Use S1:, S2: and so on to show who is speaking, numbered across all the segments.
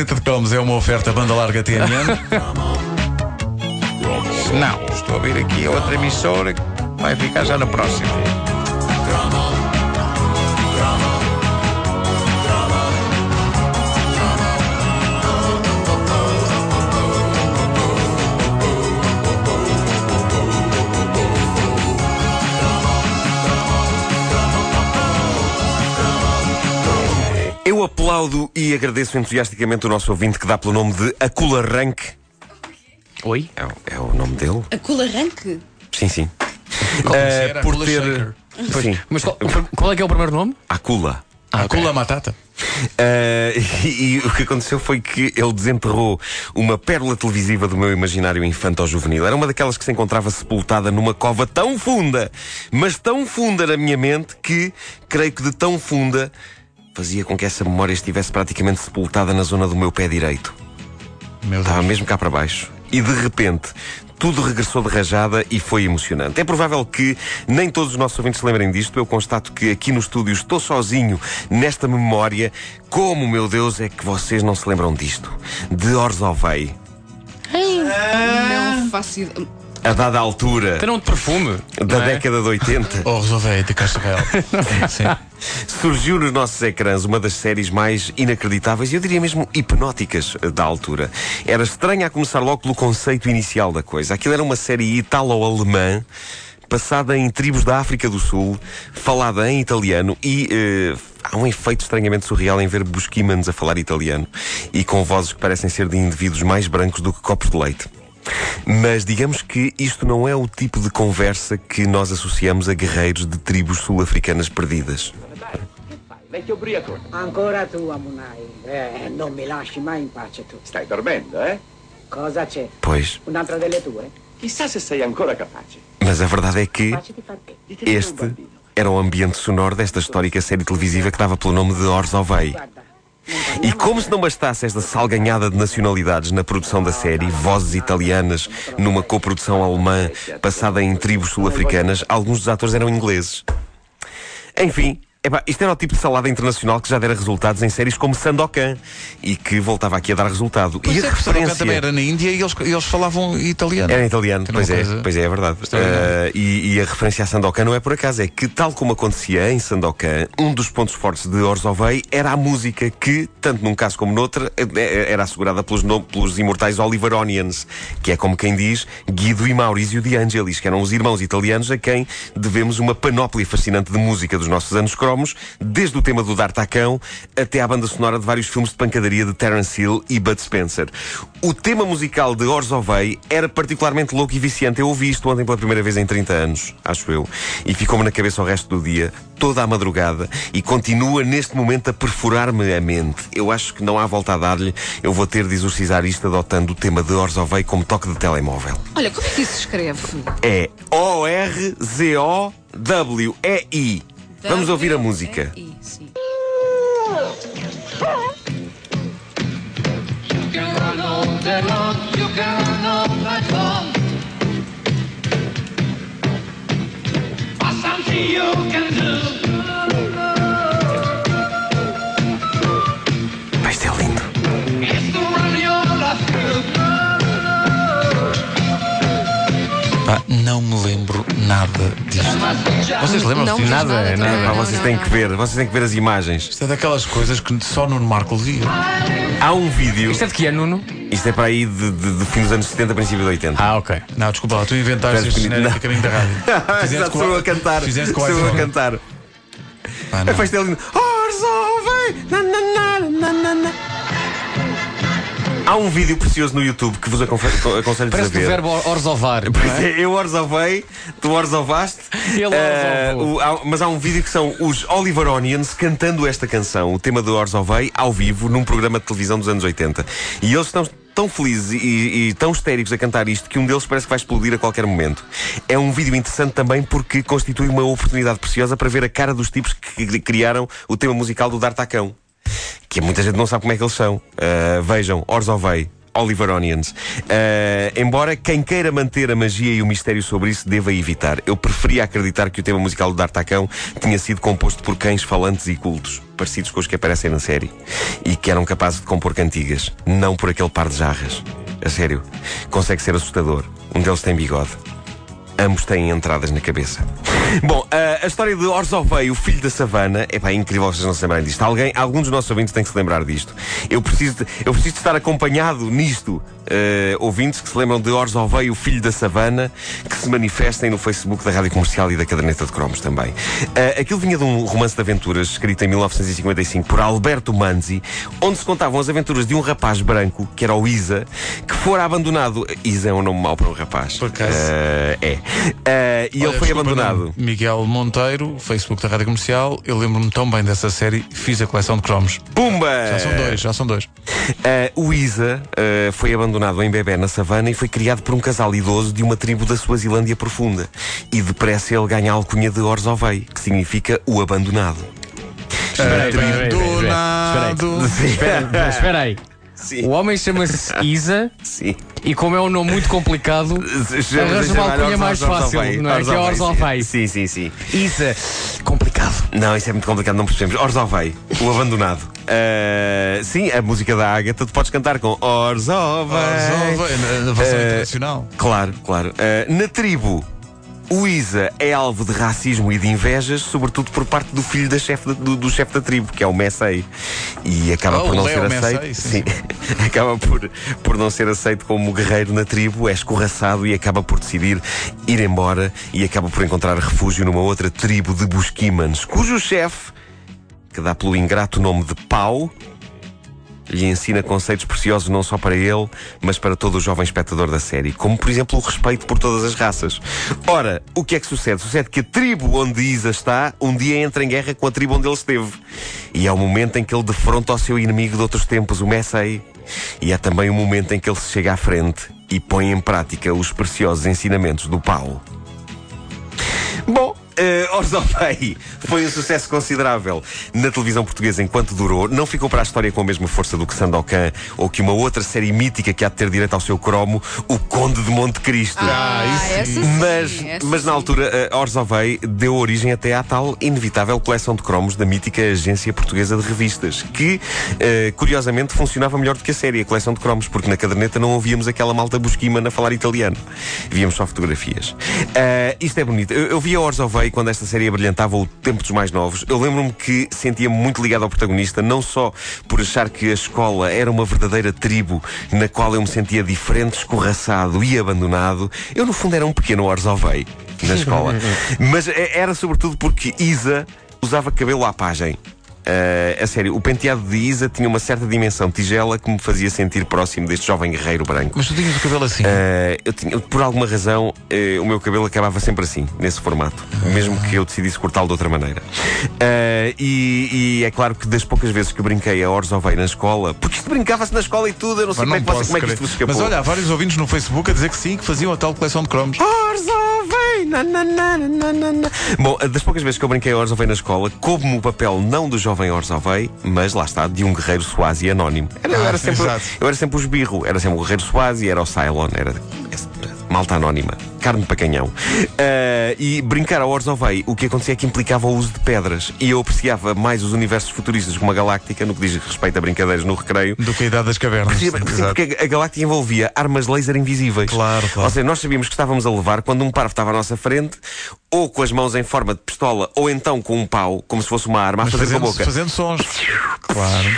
S1: caderneta de cromos é uma oferta banda larga TNN.
S2: Não, estou a vir aqui a outra emissora que vai ficar já na próxima. Aplaudo e agradeço entusiasticamente o nosso ouvinte que dá pelo nome de Acularranque.
S3: Oi?
S2: É, o- é o nome dele?
S4: A arranque?
S2: Sim, sim.
S1: Como
S2: Eh,
S1: se era
S2: por
S1: Kula
S2: ter.
S1: Shaker.
S2: Sim,
S3: Mas qual, qual é que é o primeiro nome?
S2: Acula.
S1: A Kula Matata.
S2: Eh, e, e o que aconteceu foi que ele desenterrou uma pérola televisiva do meu imaginário infanto-juvenil. Era uma daquelas que se encontrava sepultada numa cova tão funda, mas tão funda na minha mente que, creio que de tão funda, fazia com que essa memória estivesse praticamente sepultada na zona do meu pé direito.
S1: Meu
S2: Estava mesmo cá para baixo. E de repente, tudo regressou de rajada e foi emocionante. É provável que nem todos os nossos ouvintes se lembrem disto. Eu constato que aqui no estúdio estou sozinho nesta memória. Como, meu Deus, é que vocês não se lembram disto? De Orzovei.
S4: Não faço ideia.
S2: A dada altura
S3: nome de perfume.
S2: da
S3: é?
S2: década de 80,
S1: Oh, resolvei de Cascavel. Sim.
S2: Surgiu nos nossos ecrãs uma das séries mais inacreditáveis e eu diria mesmo hipnóticas eh, da altura. Era estranha a começar logo pelo conceito inicial da coisa. Aquilo era uma série italo-alemã passada em tribos da África do Sul, falada em italiano e eh, há um efeito estranhamente surreal em ver busquimans a falar italiano e com vozes que parecem ser de indivíduos mais brancos do que copos de leite. Mas digamos que isto não é o tipo de conversa que nós associamos a guerreiros de tribos sul-africanas perdidas.
S5: Vecchio ubriacone.
S6: Ancora tu, Amunai. Eh, non mi lasci mai in pace tu.
S5: Stai dormendo, eh?
S6: Cosa c'è?
S2: Pois,
S6: Un'altra delle tue?
S5: Chissà se sei ancora capace
S2: mas a verdade é que este era o ambiente sonoro desta histórica série televisiva que dava pelo nome de Orzovei. E como se não bastasse esta salganhada de nacionalidades na produção da série, vozes italianas numa coprodução alemã passada em tribos sul-africanas, alguns dos atores eram ingleses. Enfim, epá, isto era o tipo de salada internacional que já dera resultados em séries como Sandokan e que voltava aqui a dar resultado.
S1: Pois
S2: e
S1: é,
S2: a referência
S1: também era na Índia e eles, eles falavam italiano.
S2: era italiano, pois é,
S1: coisa
S2: pois é, é verdade. Uh, e, e a referência a Sandokan não é por acaso, é que, tal como acontecia em Sandokan, um dos pontos fortes de Orzovei era a música que, tanto num caso como noutra, eh, eh, era assegurada pelos, pelos imortais Oliveronians, que é como quem diz Guido e Maurizio de Angelis, que eram os irmãos italianos a quem devemos uma panóplia fascinante de música dos nossos anos cromos, desde o tema do D'Artacão até à banda sonora de vários filmes de pancadaria de Terence Hill e Bud Spencer. O tema musical de Orzovei era particularmente louco e viciante. Eu ouvi isto ontem pela primeira vez em 30 anos, acho eu, e ficou-me na cabeça o resto do dia, toda a madrugada, e continua neste momento a perfurar-me a mente. Eu acho que não há volta a dar-lhe. Eu vou ter de exorcizar isto adotando o tema de Orzovei como toque de telemóvel.
S4: Olha, como é que isso se escreve?
S2: É O-R-Z-O-W-E-I. Vamos ouvir a música. Ser lindo.
S1: Pá, não me lembro nada disto. Vocês lembram-se disto?
S3: Nada,
S4: nada,
S3: nada.
S2: Pá, vocês
S4: não,
S2: têm
S4: não.
S2: que ver, vocês têm que ver as imagens.
S1: Isto é daquelas coisas que só no Marco via.
S2: Há um vídeo,
S3: Isto é de que ano, Nuno?
S2: isto é para aí de, de, de fim dos anos 70, princípio de 80.
S3: Ah, ok.
S1: Não, desculpa lá, tu inventaste este genérico a caminho da rádio.
S2: Eu a cantar.
S1: Fizeste com
S2: a cantar.
S1: Pá,
S2: A
S1: não.
S2: festa é linda. Orzovei! Na, na, na, na, na, na. Há um vídeo precioso no YouTube que vos aconselho, aconselho
S3: Parece
S2: a ver.
S3: verbo orzovar. é?
S2: é, eu orzovei, tu orzovaste.
S3: Ele orzovou.
S2: o- há- mas há um vídeo que são os Oliveronians cantando esta canção, o tema do Orzovei, ao vivo, num programa de televisão dos anos 80. E eles estão tão felizes e, e tão histéricos a cantar isto que um deles parece que vai explodir a qualquer momento. É um vídeo interessante também porque constitui uma oportunidade preciosa para ver a cara dos tipos que criaram o tema musical do D'Artacão. Que muita gente não sabe como é que eles são. Uh, vejam, Orzovei. Oliveronians. Eh, embora quem queira manter a magia e o mistério sobre isso deva evitar. Eu preferia acreditar que o tema musical do D'Artacão tinha sido composto por cães falantes e cultos, parecidos com os que aparecem na série, e que eram capazes de compor cantigas, não por aquele par de jarras. A sério, consegue ser assustador. Um deles tem bigode. Ambos têm entradas na cabeça. Bom, a, a história de Orzovei, o filho da savana, é pá, é incrível vocês não se lembrarem disto. Alguém, algum dos nossos ouvintes tem que se lembrar disto. Eu preciso de, eu preciso de estar acompanhado nisto. Uh, ouvintes que se lembram de Orzovei, o filho da savana, que se manifestem no Facebook da Rádio Comercial e da Caderneta de Cromos também. Uh, aquilo vinha de um romance de aventuras escrito em 1955 por Alberto Manzi, onde se contavam as aventuras de um rapaz branco, que era o Isa, que fora abandonado. Isa é um nome mau para um rapaz.
S1: Por acaso.
S2: Uh, é. Uh, e
S1: Olha,
S2: ele foi
S1: desculpa,
S2: abandonado.
S1: não. Miguel Monteiro, Facebook da Rádio Comercial. Eu lembro-me tão bem dessa série, fiz a coleção de cromos.
S2: Pumba!
S1: Já são dois, já são dois.
S2: Uh, o Isa uh, foi abandonado em bebê na savana e foi criado por um casal idoso de uma tribo da Suazilândia profunda. E depressa ele ganha a alcunha de Orzovei, que significa o abandonado.
S3: Espera aí, espera aí, espera aí, espera aí.
S1: Abandonado.
S3: Espera, espera aí.
S2: Sim,
S3: O homem chama-se Isa
S2: sim.
S3: e, como é um nome muito complicado, arranja uma alcunha mais fácil, não é? Que é Orzovei.
S2: Sim, sim, sim.
S3: Isa. Complicado.
S2: Não, isso é muito complicado, não percebemos. Orzovei, o abandonado. Uh, sim, a música da Ágata, tu podes cantar com Orzovei.
S1: Orzovei, na- versão
S2: Eh,
S1: internacional.
S2: Claro, claro. Uh, na tribo, o Isa é alvo de racismo e de invejas, sobretudo por parte do filho da chefe da- do, do chefe da tribo, que é o Messei. E acaba
S1: Oh,
S2: por não
S1: Leo
S2: ser
S1: Messei,
S2: aceito.
S1: sim,
S2: acaba por, por não ser aceito como guerreiro na tribo, é escorraçado e acaba por decidir ir embora e acaba por encontrar refúgio numa outra tribo de Busquimans, cujo chefe, que dá pelo ingrato nome de Pau, lhe ensina conceitos preciosos não só para ele, mas para todo o jovem espectador da série, como por exemplo o respeito por todas as raças. Ora, o que é que sucede? Sucede que a tribo onde Isa está um dia entra em guerra com a tribo onde ele esteve. E é o momento em que ele defronta o seu inimigo de outros tempos, o Messei. E é também o momento em que ele se chega à frente e põe em prática os preciosos ensinamentos do Paulo. Bom, uh, Orzovei foi um sucesso considerável na televisão portuguesa enquanto durou. Não ficou para a história com a mesma força do que Sandokan ou que uma outra série mítica que há de ter direito ao seu cromo, O Conde de Monte Cristo.
S4: Ah, essa sim.
S2: Mas,
S4: essa
S2: mas na
S4: sim.
S2: altura, a Orzovei deu origem até à tal inevitável coleção de cromos da mítica Agência Portuguesa de Revistas, que, eh, curiosamente, funcionava melhor do que a série, a coleção de cromos, porque na caderneta não ouvíamos aquela malta busquima a falar italiano. Víamos só fotografias. Eh, isto é bonito. Eu, eu vi a Orzovei quando esta série brilhantava o tempo dos mais novos. Eu lembro-me que sentia-me muito ligado ao protagonista, não só por achar que a escola era uma verdadeira tribo na qual eu me sentia diferente, escorraçado e abandonado. Eu, no fundo, era um pequeno Orzovei na escola. Mas eh, era sobretudo porque Isa usava cabelo à pagem. Eh, a sério, o penteado de Isa tinha uma certa dimensão tigela que me fazia sentir próximo deste jovem guerreiro branco.
S1: Mas tu tinhas o cabelo assim.
S2: Eh, eu tinha, por alguma razão, eh, o meu cabelo acabava sempre assim, nesse formato, mesmo que eu decidisse cortá-lo de outra maneira. E, e é claro que das poucas vezes que brinquei a Orzovei na escola, porque isto brincava-se na escola e tudo, eu não sei
S1: Mas
S2: como, é que, você- como é que isto vos escapou.
S1: Mas olha, há vários ouvintes no Facebook a dizer que sim, que faziam a tal coleção de cromos.
S2: Orzovei! Bom, das poucas vezes que eu brinquei a Orzovei na escola, coube-me o papel não do jovem Orzovei, mas lá está, de um guerreiro Swazi anónimo. Era, eu,
S1: Ah,
S2: era sempre,
S1: exato.
S2: eu era sempre o esbirro, era sempre o guerreiro Swazi, era o Cylon, era malta anónima, carne para canhão. Ah, e brincar a Orzovei, o que acontecia é que implicava o uso de pedras. E eu apreciava mais os universos futuristas como a Galáctica, no que diz respeito a brincadeiras no recreio,
S1: Do que a idade das cavernas.
S2: Sim,
S1: Exato.
S2: porque a Galáctica envolvia armas laser invisíveis.
S1: Claro, claro.
S2: Ou seja, nós sabíamos que estávamos a levar quando um parvo estava à nossa frente, ou com as mãos em forma de pistola, ou então com um pau, como se fosse uma arma,
S1: Mas
S2: a fazer com a
S1: fazendo,
S2: boca.
S1: fazendo sons. Claro.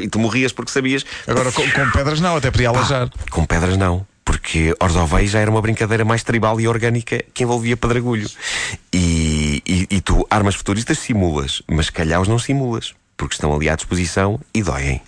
S2: E tu morrias porque sabias.
S1: Agora com, com pedras não, até podia alajar.
S2: Com pedras não. Porque Orzovei já era uma brincadeira mais tribal e orgânica que envolvia pedragulho. E, e, e tu, armas futuristas, simulas, mas calhaus não simulas, porque estão ali à disposição e doem.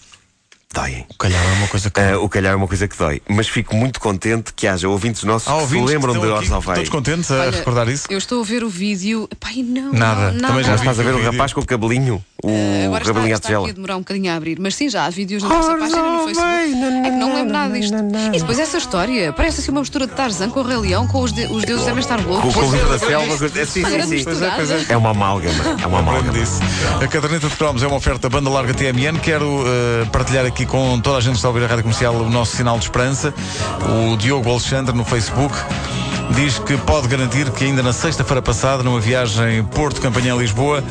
S2: Doem.
S1: Calhar é uma coisa que.
S2: Ah, o calhar é uma coisa que dói. Mas fico muito contente que haja ouvintes nossos
S1: Há
S2: que se
S1: ouvintes que
S2: lembram de Orzovei.
S1: Todos contentes a
S4: Olha,
S1: recordar isso?
S4: Eu estou a ver o vídeo. Pai, não.
S1: Nada.
S4: Não,
S1: Também já
S2: Já
S1: vi.
S2: estás a ver o rapaz com o cabelinho? O
S4: Eh, Agora está,
S2: cabelinho à
S4: está a
S2: tigela.
S4: demorar um bocadinho a abrir. Mas sim, já há vídeos na nossa página no Facebook. É que não lembro nada disto. E depois essa história. Parece assim uma mistura de Tarzan com o Rei Leão, com os, de- os deuses devem estar loucos.
S2: com o livro da selva. é, Sim,
S4: Uma
S2: sim, sim.
S1: é, pois
S2: É uma amálgama. É uma amálgama.
S1: A caderneta de cromos é uma oferta banda larga TMN. Quero eh, partilhar aqui aqui com toda a gente que está a ouvir a rádio comercial o nosso sinal de esperança. O Diogo Alexandre no Facebook diz que pode garantir que ainda na sexta-feira passada, numa viagem Porto-Campanhã-Lisboa,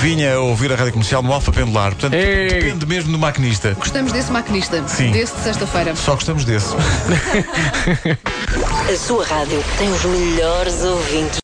S1: vinha a ouvir a rádio comercial no Alfa Pendular. Portanto, Ei. depende mesmo do maquinista.
S4: Gostamos desse maquinista. Sim. Desse de sexta-feira.
S1: Só gostamos desse.
S7: a sua rádio tem os melhores ouvintes.